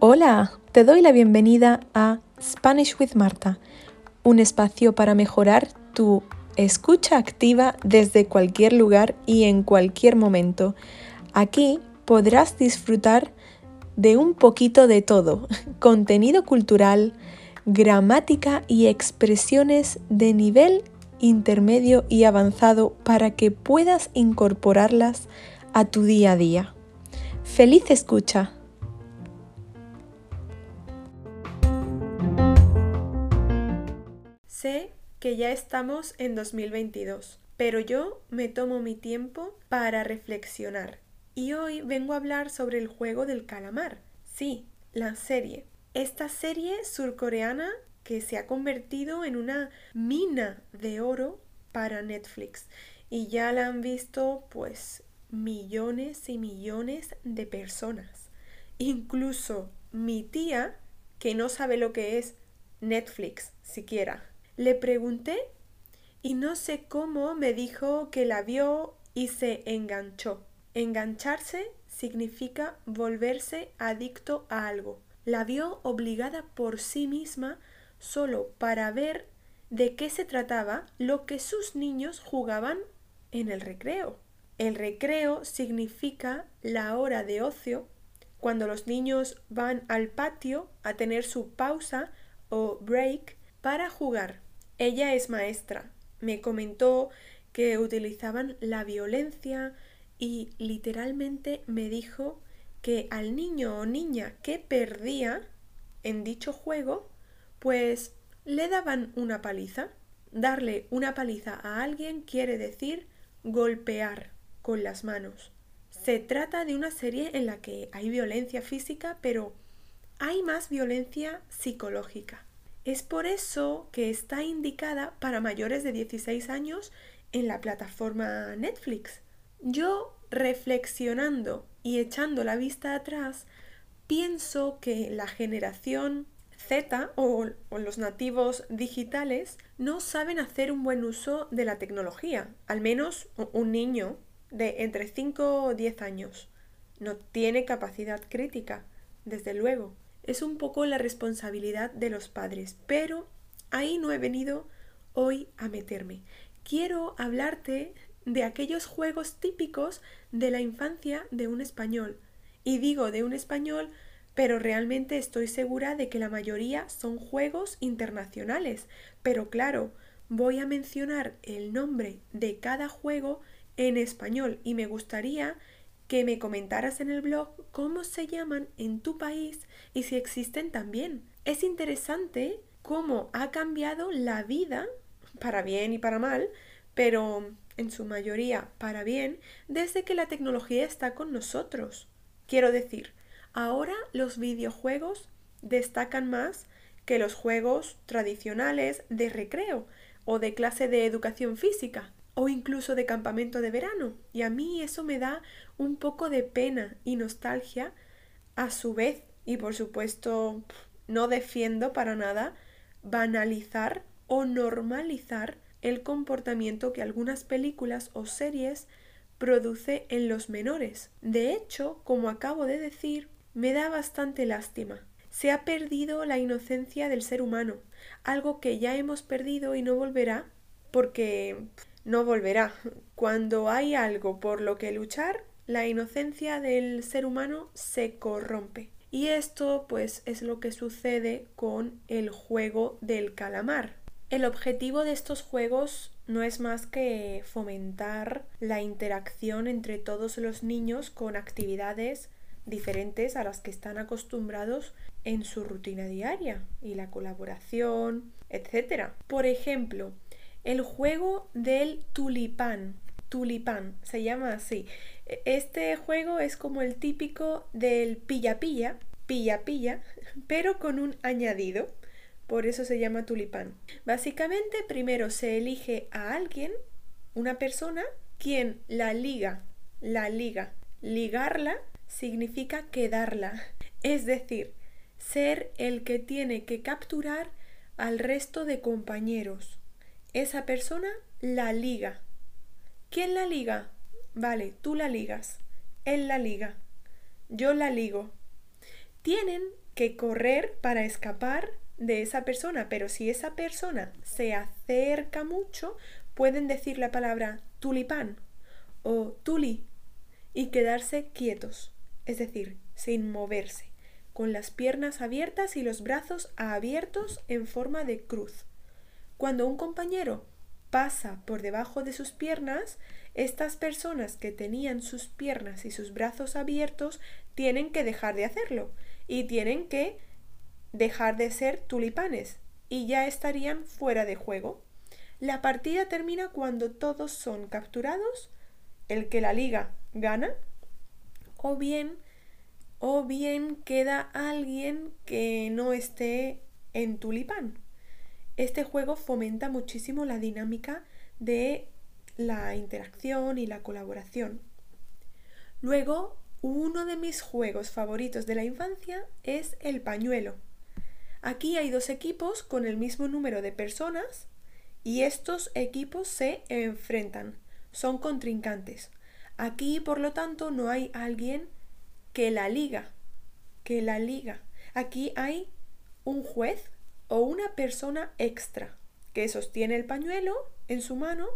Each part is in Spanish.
Hola, te doy la bienvenida a Spanish with Marta, un espacio para mejorar tu escucha activa desde cualquier lugar y en cualquier momento. Aquí podrás disfrutar de un poquito de todo, contenido cultural, gramática y expresiones de nivel intermedio y avanzado para que puedas incorporarlas a tu día a día. ¡Feliz escucha! Sé que ya estamos en 2022, pero yo me tomo mi tiempo para reflexionar. Y hoy vengo a hablar sobre el juego del calamar. Sí, la serie. Esta serie surcoreana que se ha convertido en una mina de oro para Netflix. Y ya la han visto pues millones y millones de personas. Incluso mi tía, que no sabe lo que es Netflix siquiera. Le pregunté y no sé cómo me dijo que la vio y se enganchó. Engancharse significa volverse adicto a algo. La vio obligada por sí misma solo para ver de qué se trataba lo que sus niños jugaban en el recreo. El recreo significa la hora de ocio, cuando los niños van al patio a tener su pausa o break para jugar. Ella es maestra. Me comentó que utilizaban la violencia y literalmente me dijo que al niño o niña que perdía en dicho juego, pues le daban una paliza. Darle una paliza a alguien quiere decir golpear con las manos. Se trata de una serie en la que hay violencia física, pero hay más violencia psicológica. Es por eso que está indicada para mayores de 16 años en la plataforma Netflix. Yo, reflexionando y echando la vista atrás, pienso que la generación Z o, los nativos digitales no saben hacer un buen uso de la tecnología. Al menos un niño de entre 5 o 10 años no tiene capacidad crítica, desde luego es un poco la responsabilidad de los padres, pero ahí no he venido hoy a meterme. Quiero hablarte de aquellos juegos típicos de la infancia de un español. Y digo de un español, pero realmente estoy segura de que la mayoría son juegos internacionales. Pero claro, voy a mencionar el nombre de cada juego en español y me gustaría que me comentaras en el blog cómo se llaman en tu país y si existen también. Es interesante cómo ha cambiado la vida, para bien y para mal, pero en su mayoría para bien, desde que la tecnología está con nosotros. Quiero decir, ahora los videojuegos destacan más que los juegos tradicionales de recreo o de clase de educación física o incluso de campamento de verano. Y a mí eso me da un poco de pena y nostalgia a su vez. Y por supuesto, no defiendo para nada banalizar o normalizar el comportamiento que algunas películas o series produce en los menores. De hecho, como acabo de decir, me da bastante lástima. Se ha perdido la inocencia del ser humano, algo que ya hemos perdido y no volverá porque no volverá. Cuando hay algo por lo que luchar, la inocencia del ser humano se corrompe. Y esto pues es lo que sucede con el juego del calamar. El objetivo de estos juegos no es más que fomentar la interacción entre todos los niños con actividades diferentes a las que están acostumbrados en su rutina diaria y la colaboración, etc. Por ejemplo, el juego del tulipán. Tulipán, se llama así. Este juego es como el típico del pilla-pilla, pilla-pilla, pero con un añadido. Por eso se llama tulipán. Básicamente, primero se elige a alguien, una persona, quien la liga, la liga. Ligarla significa quedarla, es decir, ser el que tiene que capturar al resto de compañeros esa persona la liga. ¿Quién la liga? Vale, tú la ligas, él la liga, yo la ligo. Tienen que correr para escapar de esa persona, pero si esa persona se acerca mucho, pueden decir la palabra tulipán o tuli y quedarse quietos, es decir, sin moverse, con las piernas abiertas y los brazos abiertos en forma de cruz. Cuando un compañero pasa por debajo de sus piernas, estas personas que tenían sus piernas y sus brazos abiertos tienen que dejar de hacerlo y tienen que dejar de ser tulipanes y ya estarían fuera de juego. La partida termina cuando todos son capturados, el que la liga gana, o bien, o bien queda alguien que no esté en tulipán. Este juego fomenta muchísimo la dinámica de la interacción y la colaboración. Luego, uno de mis juegos favoritos de la infancia es el pañuelo. Aquí hay dos equipos con el mismo número de personas y estos equipos se enfrentan, son contrincantes. Aquí, por lo tanto, no hay alguien que la liga, que la liga. Aquí hay un juez o una persona extra que sostiene el pañuelo en su mano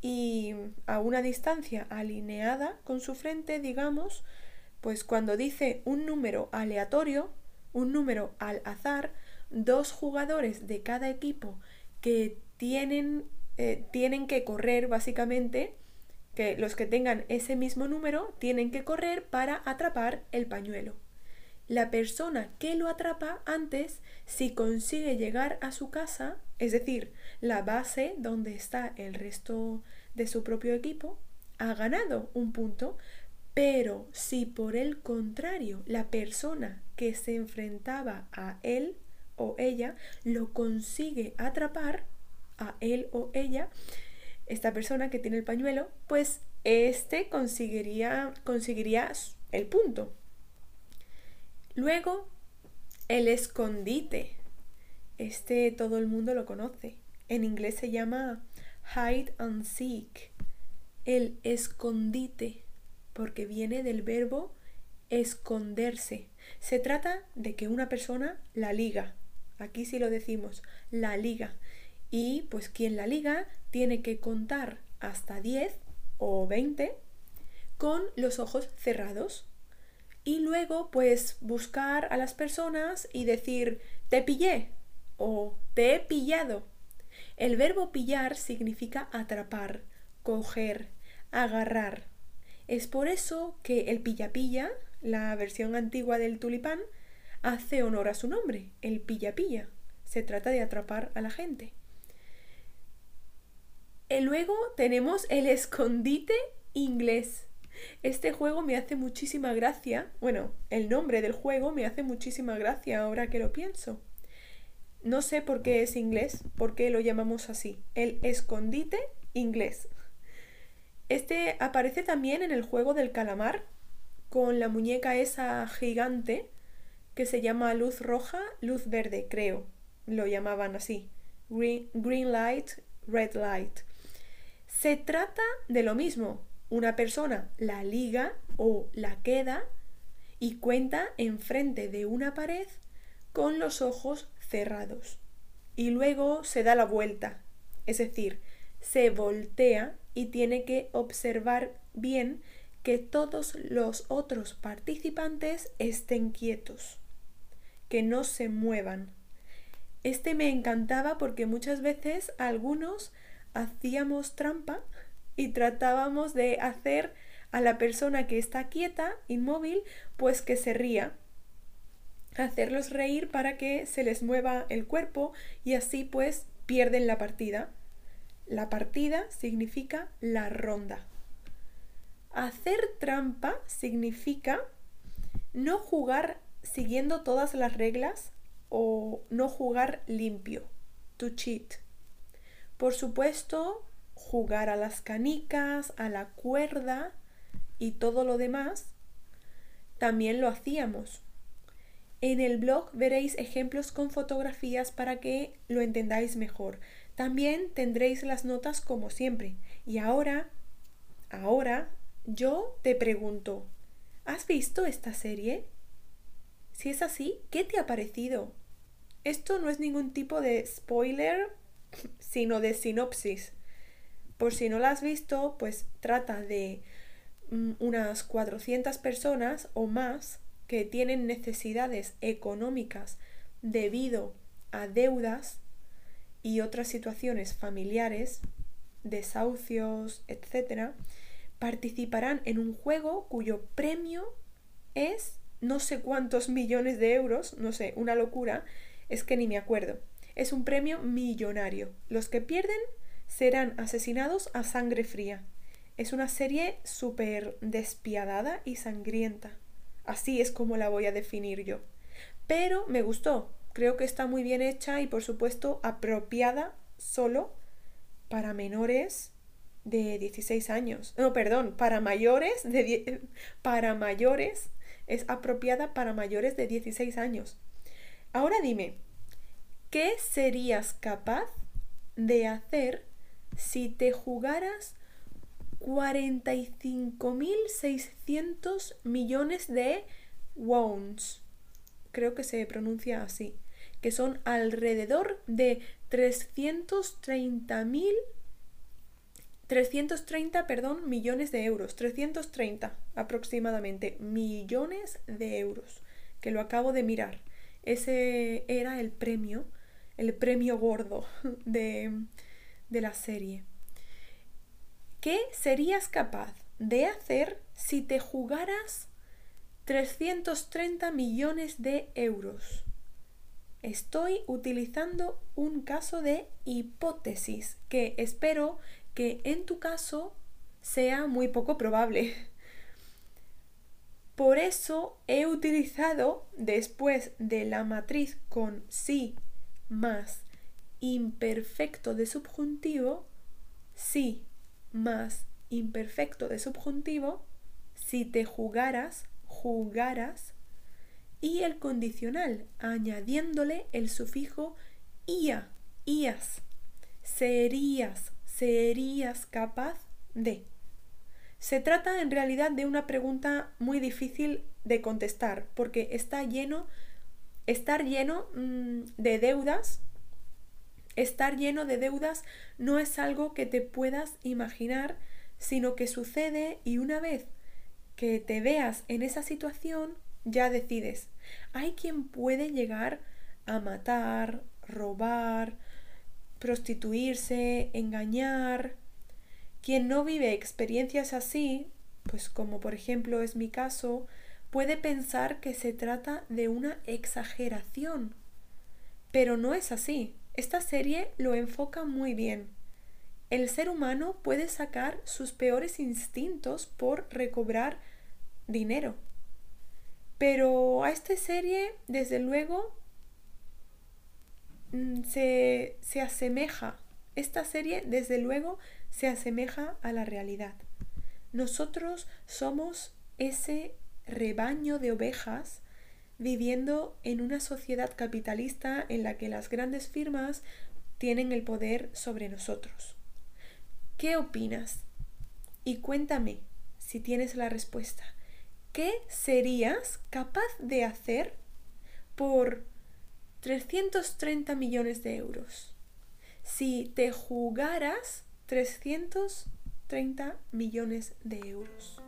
y a una distancia alineada con su frente, digamos, pues cuando dice un número aleatorio, un número al azar, dos jugadores de cada equipo que tienen, eh, tienen que correr básicamente, que los que tengan ese mismo número tienen que correr para atrapar el pañuelo. La persona que lo atrapa antes, si consigue llegar a su casa, es decir, la base donde está el resto de su propio equipo, ha ganado un punto, pero si por el contrario la persona que se enfrentaba a él o ella lo consigue atrapar a él o ella, esta persona que tiene el pañuelo, pues este conseguiría, conseguiría el punto. Luego, el escondite. Este todo el mundo lo conoce. En inglés se llama hide and seek. El escondite, porque viene del verbo esconderse. Se trata de que una persona la liga. Aquí sí lo decimos, la liga. Y pues quien la liga tiene que contar hasta 10 o 20 con los ojos cerrados. Y luego pues buscar a las personas y decir te pillé o te he pillado. El verbo pillar significa atrapar, coger, agarrar. Es por eso que el pilla-pilla, la versión antigua del tulipán, hace honor a su nombre, el pilla-pilla. Se trata de atrapar a la gente. Y luego tenemos el escondite inglés. Este juego me hace muchísima gracia. Bueno, el nombre del juego me hace muchísima gracia ahora que lo pienso. No sé por qué es inglés, por qué lo llamamos así. El escondite inglés. Este aparece también en el juego del calamar, con la muñeca esa gigante que se llama luz roja, luz verde, creo. Lo llamaban así. Green, green light, red light. Se trata de lo mismo. Una persona la liga o la queda y cuenta enfrente de una pared con los ojos cerrados. Y luego se da la vuelta, es decir, se voltea y tiene que observar bien que todos los otros participantes estén quietos, que no se muevan. Este me encantaba porque muchas veces algunos hacíamos trampa y tratábamos de hacer a la persona que está quieta, inmóvil, pues que se ría. Hacerlos reír para que se les mueva el cuerpo y así pues pierden la partida. La partida significa la ronda. Hacer trampa significa no jugar siguiendo todas las reglas o no jugar limpio. To cheat. Por supuesto, jugar a las canicas, a la cuerda y todo lo demás, también lo hacíamos. En el blog veréis ejemplos con fotografías para que lo entendáis mejor. También tendréis las notas como siempre. Y ahora, ahora, yo te pregunto, ¿has visto esta serie? Si es así, ¿qué te ha parecido? Esto no es ningún tipo de spoiler, sino de sinopsis. Por si no la has visto, pues trata de mm, unas 400 personas o más que tienen necesidades económicas debido a deudas y otras situaciones familiares, desahucios, etc., participarán en un juego cuyo premio es no sé cuántos millones de euros, no sé, una locura, es que ni me acuerdo. Es un premio millonario. Los que pierden serán asesinados a sangre fría. Es una serie súper despiadada y sangrienta. Así es como la voy a definir yo. Pero me gustó. Creo que está muy bien hecha y por supuesto apropiada solo para menores de 16 años. No, perdón, para mayores de para mayores es apropiada para mayores de 16 años. Ahora dime, ¿qué serías capaz de hacer si te jugaras 45.600 millones de wons? Creo que se pronuncia así, que son alrededor de 330.000 330, perdón, millones de euros, 330 aproximadamente millones de euros, que lo acabo de mirar. Ese era el premio, el premio gordo de, de la serie. ¿Qué serías capaz de hacer si te jugaras 330 millones de euros? Estoy utilizando un caso de hipótesis que espero que en tu caso sea muy poco probable. Por eso he utilizado después de la matriz con sí más imperfecto de subjuntivo, sí más imperfecto de subjuntivo, si te jugaras, jugaras, y el condicional, añadiéndole el sufijo ia, ias, serías, serías capaz de? Se trata en realidad de una pregunta muy difícil de contestar porque está lleno, estar lleno mm, de deudas, estar lleno de deudas no es algo que te puedas imaginar, sino que sucede y una vez que te veas en esa situación, ya decides. Hay quien puede llegar a matar, robar, prostituirse, engañar. Quien no vive experiencias así, pues como por ejemplo es mi caso, puede pensar que se trata de una exageración. Pero no es así. Esta serie lo enfoca muy bien. El ser humano puede sacar sus peores instintos por recobrar dinero. Pero a esta serie, desde luego, Mm, se, se asemeja, esta serie desde luego se asemeja a la realidad. Nosotros somos ese rebaño de ovejas viviendo en una sociedad capitalista en la que las grandes firmas tienen el poder sobre nosotros. ¿Qué opinas? Y cuéntame si tienes la respuesta. ¿Qué serías capaz de hacer por 330 millones de euros. Si te jugaras 330 millones de euros.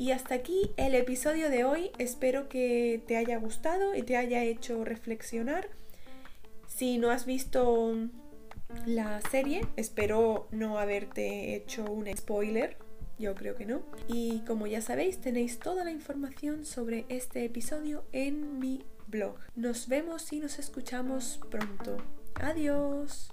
Y hasta aquí el episodio de hoy. Espero que te haya gustado y te haya hecho reflexionar. Si no has visto la serie, espero no haberte hecho un spoiler. Yo creo que no. Y como ya sabéis, tenéis toda la información sobre este episodio en mi blog. Nos vemos y nos escuchamos pronto. Adiós.